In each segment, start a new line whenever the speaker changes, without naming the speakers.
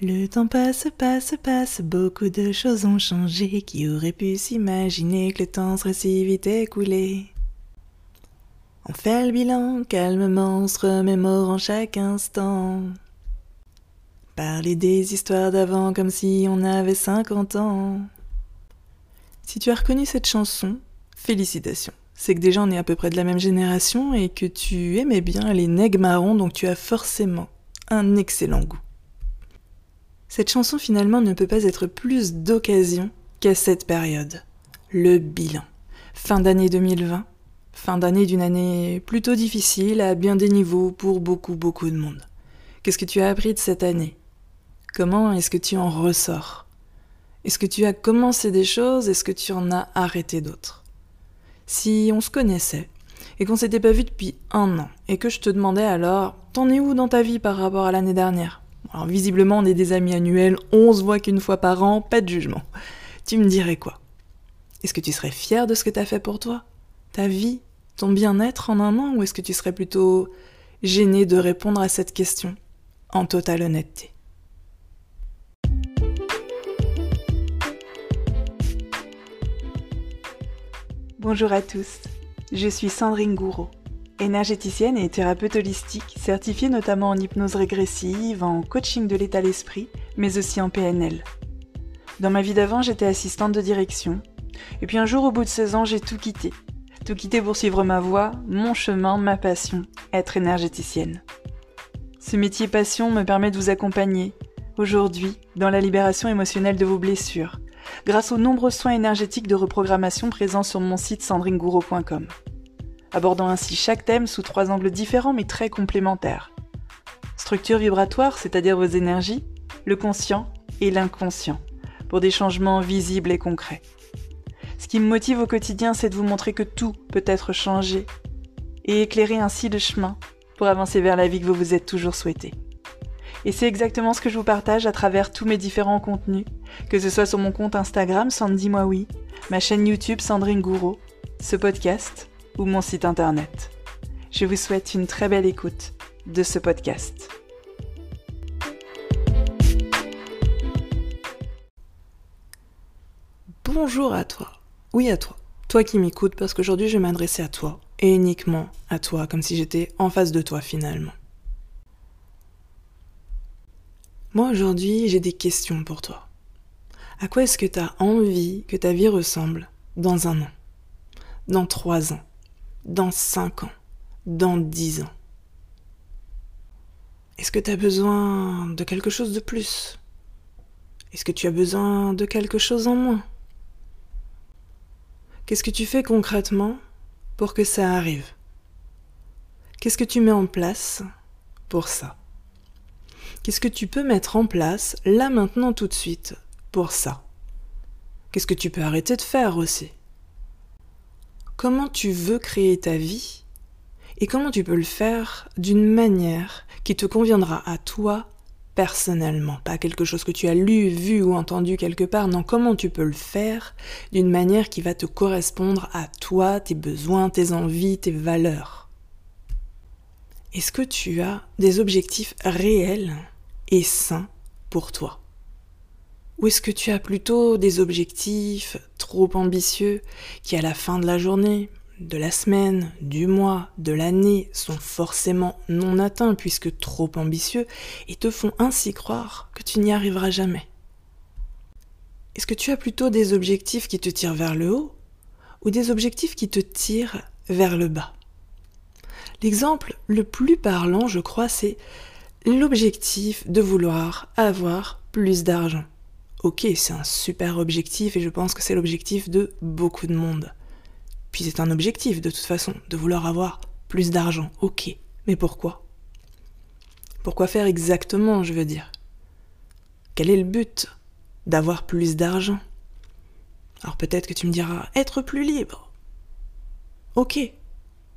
Le temps passe, passe, passe, beaucoup de choses ont changé. Qui aurait pu s'imaginer que le temps serait si vite écoulé? On fait le bilan calmement, on se remémore en chaque instant. Parler des histoires d'avant comme si on avait 50 ans. Si tu as reconnu cette chanson, félicitations. C'est que déjà on est à peu près de la même génération et que tu aimais bien les nègres marrons, donc tu as forcément un excellent goût. Cette chanson finalement ne peut pas être plus d'occasion qu'à cette période. Le bilan. Fin d'année 2020. Fin d'année d'une année plutôt difficile à bien des niveaux pour beaucoup beaucoup de monde. Qu'est-ce que tu as appris de cette année? Comment est-ce que tu en ressors? Est-ce que tu as commencé des choses? Est-ce que tu en as arrêté d'autres? Si on se connaissait et qu'on s'était pas vu depuis un an et que je te demandais alors, t'en es où dans ta vie par rapport à l'année dernière? Alors visiblement, on est des amis annuels, on se qu'une fois par an, pas de jugement. Tu me dirais quoi? Est-ce que tu serais fier de ce que t'as fait pour toi? Ta vie Ton bien-être en un an Ou est-ce que tu serais plutôt gêné de répondre à cette question en totale honnêteté? Bonjour à tous, je suis Sandrine Gouraud énergéticienne et thérapeute holistique, certifiée notamment en hypnose régressive, en coaching de l'état d'esprit, mais aussi en PNL. Dans ma vie d'avant, j'étais assistante de direction. Et puis un jour, au bout de 16 ans, j'ai tout quitté. Tout quitté pour suivre ma voie, mon chemin, ma passion, être énergéticienne. Ce métier passion me permet de vous accompagner, aujourd'hui, dans la libération émotionnelle de vos blessures, grâce aux nombreux soins énergétiques de reprogrammation présents sur mon site sandringouro.com abordant ainsi chaque thème sous trois angles différents mais très complémentaires. Structure vibratoire, c'est-à-dire vos énergies, le conscient et l'inconscient, pour des changements visibles et concrets. Ce qui me motive au quotidien, c'est de vous montrer que tout peut être changé et éclairer ainsi le chemin pour avancer vers la vie que vous vous êtes toujours souhaité. Et c'est exactement ce que je vous partage à travers tous mes différents contenus, que ce soit sur mon compte Instagram Sandy ma chaîne YouTube Sandrine Gouraud, ce podcast ou mon site internet. Je vous souhaite une très belle écoute de ce podcast. Bonjour à toi. Oui à toi. Toi qui m'écoutes parce qu'aujourd'hui je vais m'adresser à toi et uniquement à toi comme si j'étais en face de toi finalement. Moi aujourd'hui j'ai des questions pour toi. À quoi est-ce que tu as envie que ta vie ressemble dans un an? Dans trois ans? Dans 5 ans, dans 10 ans. Est-ce que tu as besoin de quelque chose de plus? Est-ce que tu as besoin de quelque chose en moins? Qu'est-ce que tu fais concrètement pour que ça arrive? Qu'est-ce que tu mets en place pour ça? Qu'est-ce que tu peux mettre en place là maintenant tout de suite pour ça? Qu'est-ce que tu peux arrêter de faire aussi? Comment tu veux créer ta vie et comment tu peux le faire d'une manière qui te conviendra à toi personnellement, pas quelque chose que tu as lu, vu ou entendu quelque part, non, comment tu peux le faire d'une manière qui va te correspondre à toi, tes besoins, tes envies, tes valeurs? Est-ce que tu as des objectifs réels et sains pour toi? Ou est-ce que tu as plutôt des objectifs trop ambitieux qui à la fin de la journée, de la semaine, du mois, de l'année sont forcément non atteints puisque trop ambitieux et te font ainsi croire que tu n'y arriveras jamais? Est-ce que tu as plutôt des objectifs qui te tirent vers le haut ou des objectifs qui te tirent vers le bas? L'exemple le plus parlant, je crois, c'est l'objectif de vouloir avoir plus d'argent ok, c'est un super objectif et je pense que c'est l'objectif de beaucoup de monde. Puis c'est un objectif de toute façon, de vouloir avoir plus d'argent, ok, mais pourquoi? Pourquoi faire exactement, je veux dire? Quel est le but d'avoir plus d'argent? Alors peut-être que tu me diras être plus libre. Ok,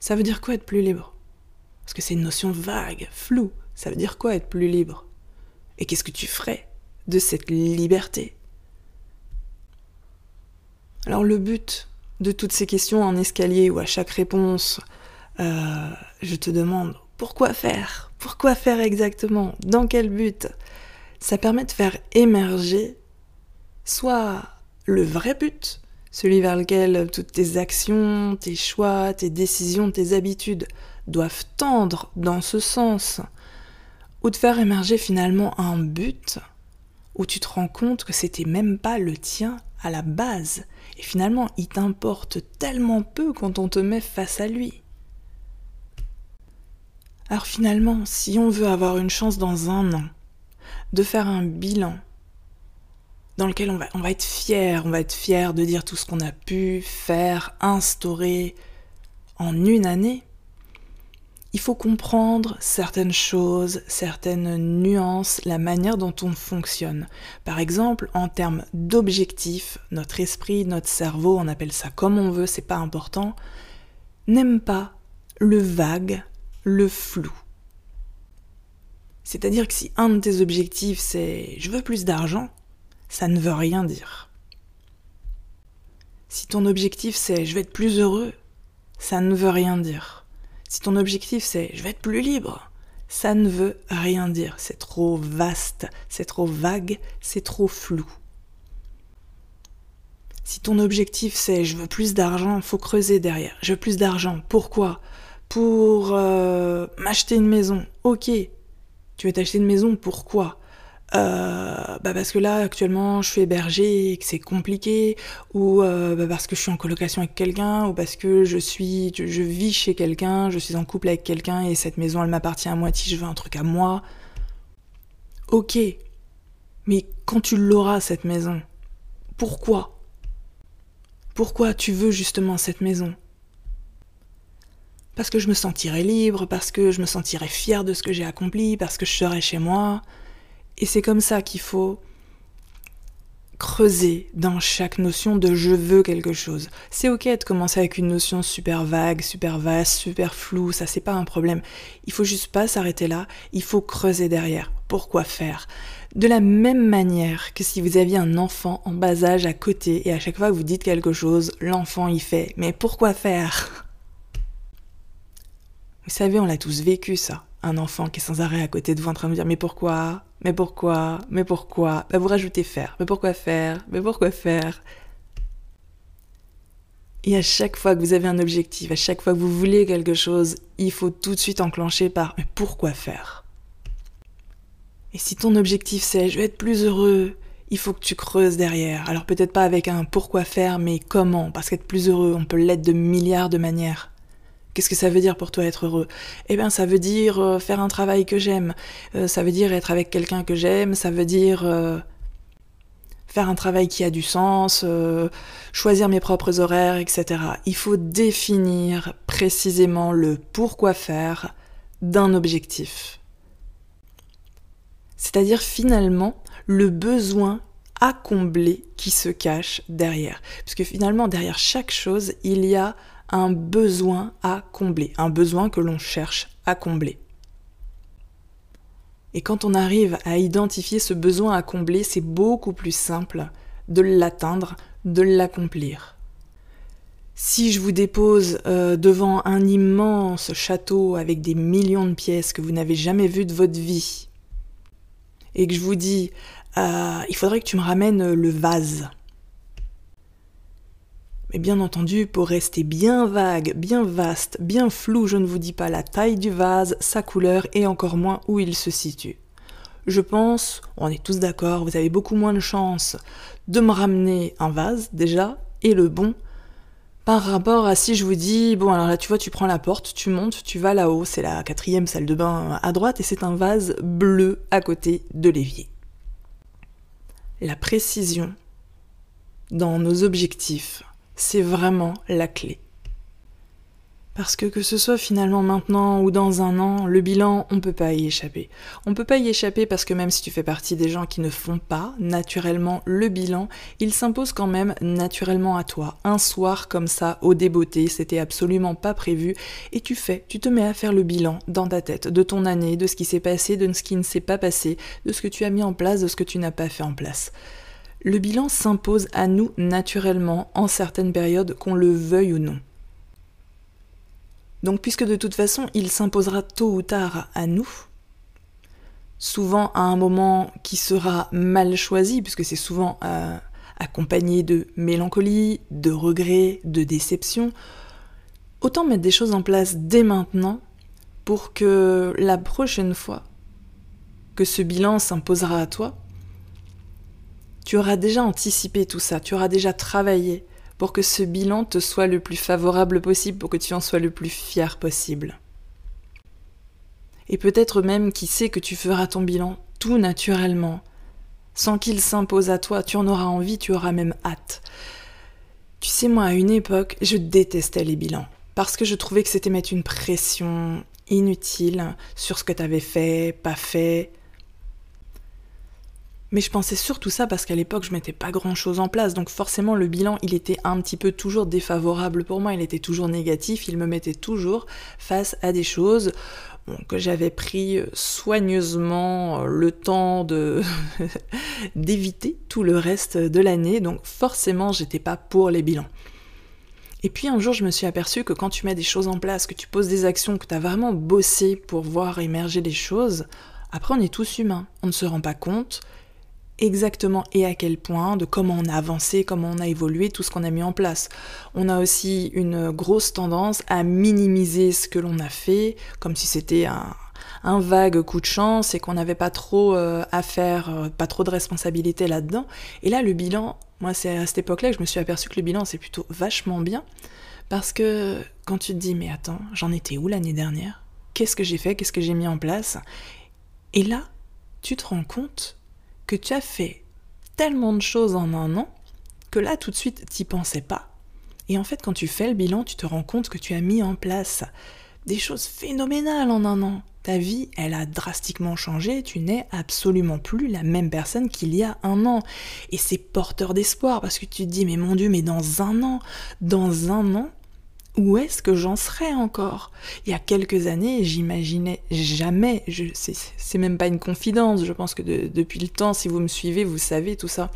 ça veut dire quoi être plus libre? Parce que c'est une notion vague, floue. Ça veut dire quoi être plus libre? Et qu'est-ce que tu ferais? De cette liberté. Alors le but de toutes ces questions en escalier où à chaque réponse, euh, je te demande pourquoi faire? Pourquoi faire exactement? Dans quel but? Ça permet de faire émerger soit le vrai but, celui vers lequel toutes tes actions, tes choix, tes décisions, tes habitudes doivent tendre dans ce sens, ou de faire émerger finalement un but où tu te rends compte que c'était même pas le tien à la base, et finalement il t'importe tellement peu quand on te met face à lui. Alors finalement, si on veut avoir une chance dans un an, de faire un bilan dans lequel on va, on va être fier, on va être fier de dire tout ce qu'on a pu faire, instaurer en une année, il faut comprendre certaines choses, certaines nuances, la manière dont on fonctionne. Par exemple, en termes d'objectifs, notre esprit, notre cerveau, on appelle ça comme on veut, c'est pas important, n'aime pas le vague, le flou. C'est-à-dire que si un de tes objectifs c'est je veux plus d'argent, ça ne veut rien dire. Si ton objectif c'est je vais être plus heureux, ça ne veut rien dire. Si ton objectif c'est je vais être plus libre, ça ne veut rien dire. C'est trop vaste, c'est trop vague, c'est trop flou. Si ton objectif c'est je veux plus d'argent, faut creuser derrière. Je veux plus d'argent. Pourquoi? Pour euh, m'acheter une maison. Ok. Tu veux t'acheter une maison, pourquoi? Euh, bah parce que là actuellement je suis hébergée que c'est compliqué ou euh, bah parce que je suis en colocation avec quelqu'un ou parce que je suis je, vis chez quelqu'un je suis en couple avec quelqu'un et cette maison elle m'appartient à moitié je veux un truc à moi. Ok. Mais quand tu l'auras cette maison pourquoi? Pourquoi tu veux justement cette maison? Parce que je me sentirai libre, parce que je me sentirai fier de ce que j'ai accompli, parce que je serai chez moi, et c'est comme ça qu'il faut creuser dans chaque notion de je veux quelque chose. C'est ok de commencer avec une notion super vague, super vaste, super floue, ça c'est pas un problème. Il faut juste pas s'arrêter là, il faut creuser derrière. Pourquoi faire? De la même manière que si vous aviez un enfant en bas âge à côté et à chaque fois que vous dites quelque chose, l'enfant y fait mais pourquoi faire? Vous savez, on l'a tous vécu ça un enfant qui est sans arrêt à côté de vous en train de dire mais pourquoi? Mais pourquoi? Mais pourquoi? Bah, Vous rajoutez faire. Mais pourquoi faire? Mais pourquoi faire? Et à chaque fois que vous avez un objectif, à chaque fois que vous voulez quelque chose, il faut tout de suite enclencher par mais pourquoi faire? Et si ton objectif c'est je vais être plus heureux, il faut que tu creuses derrière. Alors peut-être pas avec un pourquoi faire, mais comment? Parce qu'être plus heureux, on peut l'être de milliards de manières. Qu'est-ce que ça veut dire pour toi être heureux? Eh bien, ça veut dire euh, faire un travail que j'aime. Euh, ça veut dire être avec quelqu'un que j'aime. Ça veut dire euh, faire un travail qui a du sens, choisir mes propres horaires, etc. Il faut définir précisément le pourquoi faire d'un objectif. C'est-à-dire finalement le besoin à combler qui se cache derrière. Puisque finalement, derrière chaque chose, il y a un besoin à combler, un besoin que l'on cherche à combler. Et quand on arrive à identifier ce besoin à combler, c'est beaucoup plus simple de l'atteindre, de l'accomplir. Si je vous dépose euh, devant un immense château avec des millions de pièces que vous n'avez jamais vues de votre vie, et que je vous dis, euh, il faudrait que tu me ramènes le vase, mais bien entendu, pour rester bien vague, bien vaste, bien flou, je ne vous dis pas la taille du vase, sa couleur et encore moins où il se situe. Je pense, on est tous d'accord, vous avez beaucoup moins de chances de me ramener un vase déjà, et le bon, par rapport à si je vous dis, bon alors là tu vois, tu prends la porte, tu montes, tu vas là-haut, c'est la quatrième salle de bain à droite, et c'est un vase bleu à côté de l'évier. La précision dans nos objectifs, c'est vraiment la clé. Parce que que ce soit finalement maintenant ou dans un an, le bilan, on peut pas y échapper. On peut pas y échapper parce que même si tu fais partie des gens qui ne font pas naturellement le bilan, il s'impose quand même naturellement à toi. Un soir comme ça, au débeauté, c'était absolument pas prévu, et tu fais, tu te mets à faire le bilan dans ta tête de ton année, de ce qui s'est passé, de ce qui ne s'est pas passé, de ce que tu as mis en place, de ce que tu n'as pas fait en place le bilan s'impose à nous naturellement en certaines périodes, qu'on le veuille ou non. Donc puisque de toute façon il s'imposera tôt ou tard à nous, souvent à un moment qui sera mal choisi, puisque c'est souvent euh, accompagné de mélancolie, de regret, de déception. Autant mettre des choses en place dès maintenant pour que la prochaine fois que ce bilan s'imposera à toi, tu auras déjà anticipé tout ça, tu auras déjà travaillé pour que ce bilan te soit le plus favorable possible, pour que tu en sois le plus fier possible. Et peut-être même qui sait que tu feras ton bilan tout naturellement, sans qu'il s'impose à toi, tu en auras envie, tu auras même hâte. Tu sais, moi, à une époque, je détestais les bilans, parce que je trouvais que c'était mettre une pression inutile sur ce que tu avais fait, pas fait, mais je pensais surtout ça parce qu'à l'époque, je mettais pas grand chose en place. Donc forcément, le bilan, il était un petit peu toujours défavorable pour moi. Il était toujours négatif. Il me mettait toujours face à des choses que j'avais pris soigneusement euh, le temps d'éviter tout le reste de l'année. Donc forcément, j'étais pas pour les bilans. Et puis un jour, je me suis aperçue que quand tu mets des choses en place, que tu poses des actions, que tu as vraiment bossé pour voir émerger les choses, après on est tous humains, on ne se rend pas compte, exactement et à quel point, de comment on a avancé, comment on a évolué, tout ce qu'on a mis en place. On a aussi une grosse tendance à minimiser ce que l'on a fait, comme si c'était un, vague coup de chance et qu'on n'avait pas trop euh, à faire, euh, pas trop de responsabilité là-dedans. Et là, le bilan, moi, c'est à cette époque-là que je me suis aperçu que le bilan, c'est plutôt vachement bien. Parce que quand tu te dis, mais attends, j'en étais où l'année dernière? Qu'est-ce que j'ai fait? Qu'est-ce que j'ai mis en place? Et là, tu te rends compte que tu as fait tellement de choses en un an que là tout de suite t'y pensais pas. Et en fait quand tu fais le bilan, tu te rends compte que tu as mis en place des choses phénoménales en un an. Ta vie, elle a drastiquement changé, tu n'es absolument plus la même personne qu'il y a un an. Et c'est porteur d'espoir parce que tu te dis, mais mon Dieu, mais dans un an, dans un an, où est-ce que j'en serais encore? Il y a quelques années, j'imaginais jamais, je, c'est, même pas une confidence, je pense que depuis le temps, si vous me suivez, vous savez tout ça.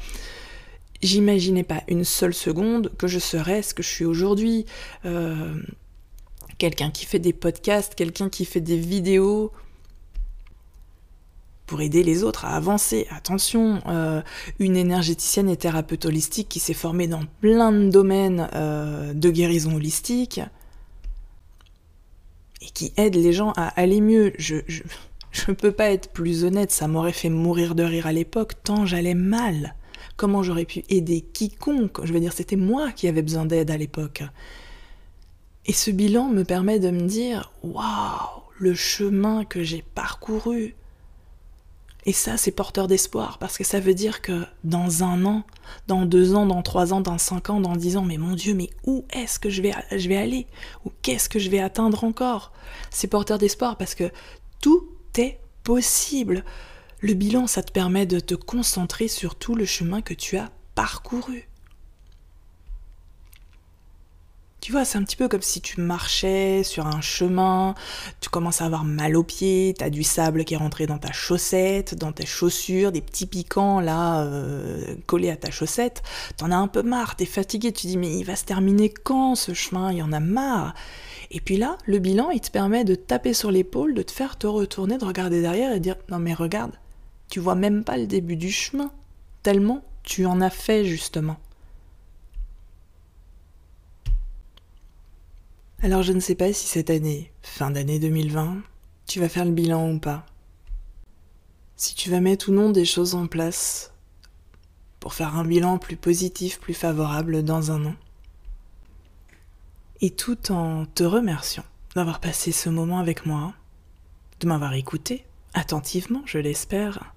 J'imaginais pas une seule seconde que je serais ce que je suis aujourd'hui. Euh, quelqu'un qui fait des podcasts, quelqu'un qui fait des vidéos, pour aider les autres à avancer. Attention, euh, une énergéticienne et thérapeute holistique qui s'est formée dans plein de domaines euh, de guérison holistique et qui aide les gens à aller mieux. Je, je, peux pas être plus honnête, ça m'aurait fait mourir de rire à l'époque, tant j'allais mal. Comment j'aurais pu aider quiconque? Je veux dire, c'était moi qui avais besoin d'aide à l'époque. Et ce bilan me permet de me dire waouh, le chemin que j'ai parcouru, et ça, c'est porteur d'espoir, parce que ça veut dire que dans un an, dans deux ans, dans trois ans, dans cinq ans, dans dix ans, mais mon Dieu, mais où est-ce que je vais, aller? Ou qu'est-ce que je vais atteindre encore? C'est porteur d'espoir parce que tout est possible. Le bilan, ça te permet de te concentrer sur tout le chemin que tu as parcouru. Tu vois, c'est un petit peu comme si tu marchais sur un chemin, tu commences à avoir mal aux pieds, t'as du sable qui est rentré dans ta chaussette, dans tes chaussures, des petits piquants là euh, collés à ta chaussette. T'en as un peu marre, t'es fatigué, tu dis mais il va se terminer quand ce chemin? Il y en a marre. Et puis là, le bilan, il te permet de taper sur l'épaule, de te faire te retourner, de regarder derrière et dire non mais regarde, tu vois même pas le début du chemin, tellement tu en as fait justement. Alors je ne sais pas si cette année, fin d'année 2020, tu vas faire le bilan ou pas. Si tu vas mettre ou non des choses en place pour faire un bilan plus positif, plus favorable dans un an. Et tout en te remerciant d'avoir passé ce moment avec moi, de m'avoir écouté attentivement, je l'espère.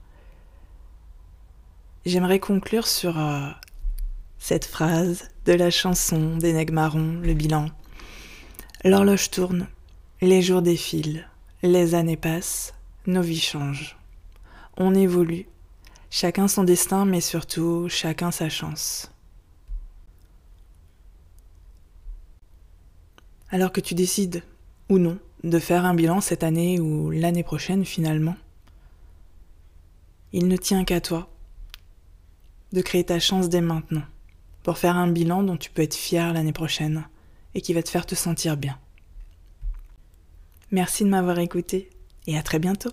J'aimerais conclure sur euh, cette phrase de la chanson des Marron, le bilan. L'horloge tourne, les jours défilent, les années passent, nos vies changent. On évolue, chacun son destin, mais surtout chacun sa chance. Alors que tu décides, ou non, de faire un bilan cette année ou l'année prochaine finalement, il ne tient qu'à toi de créer ta chance dès maintenant, pour faire un bilan dont tu peux être fier l'année prochaine et qui va te faire te sentir bien. Merci de m'avoir écouté et à très bientôt.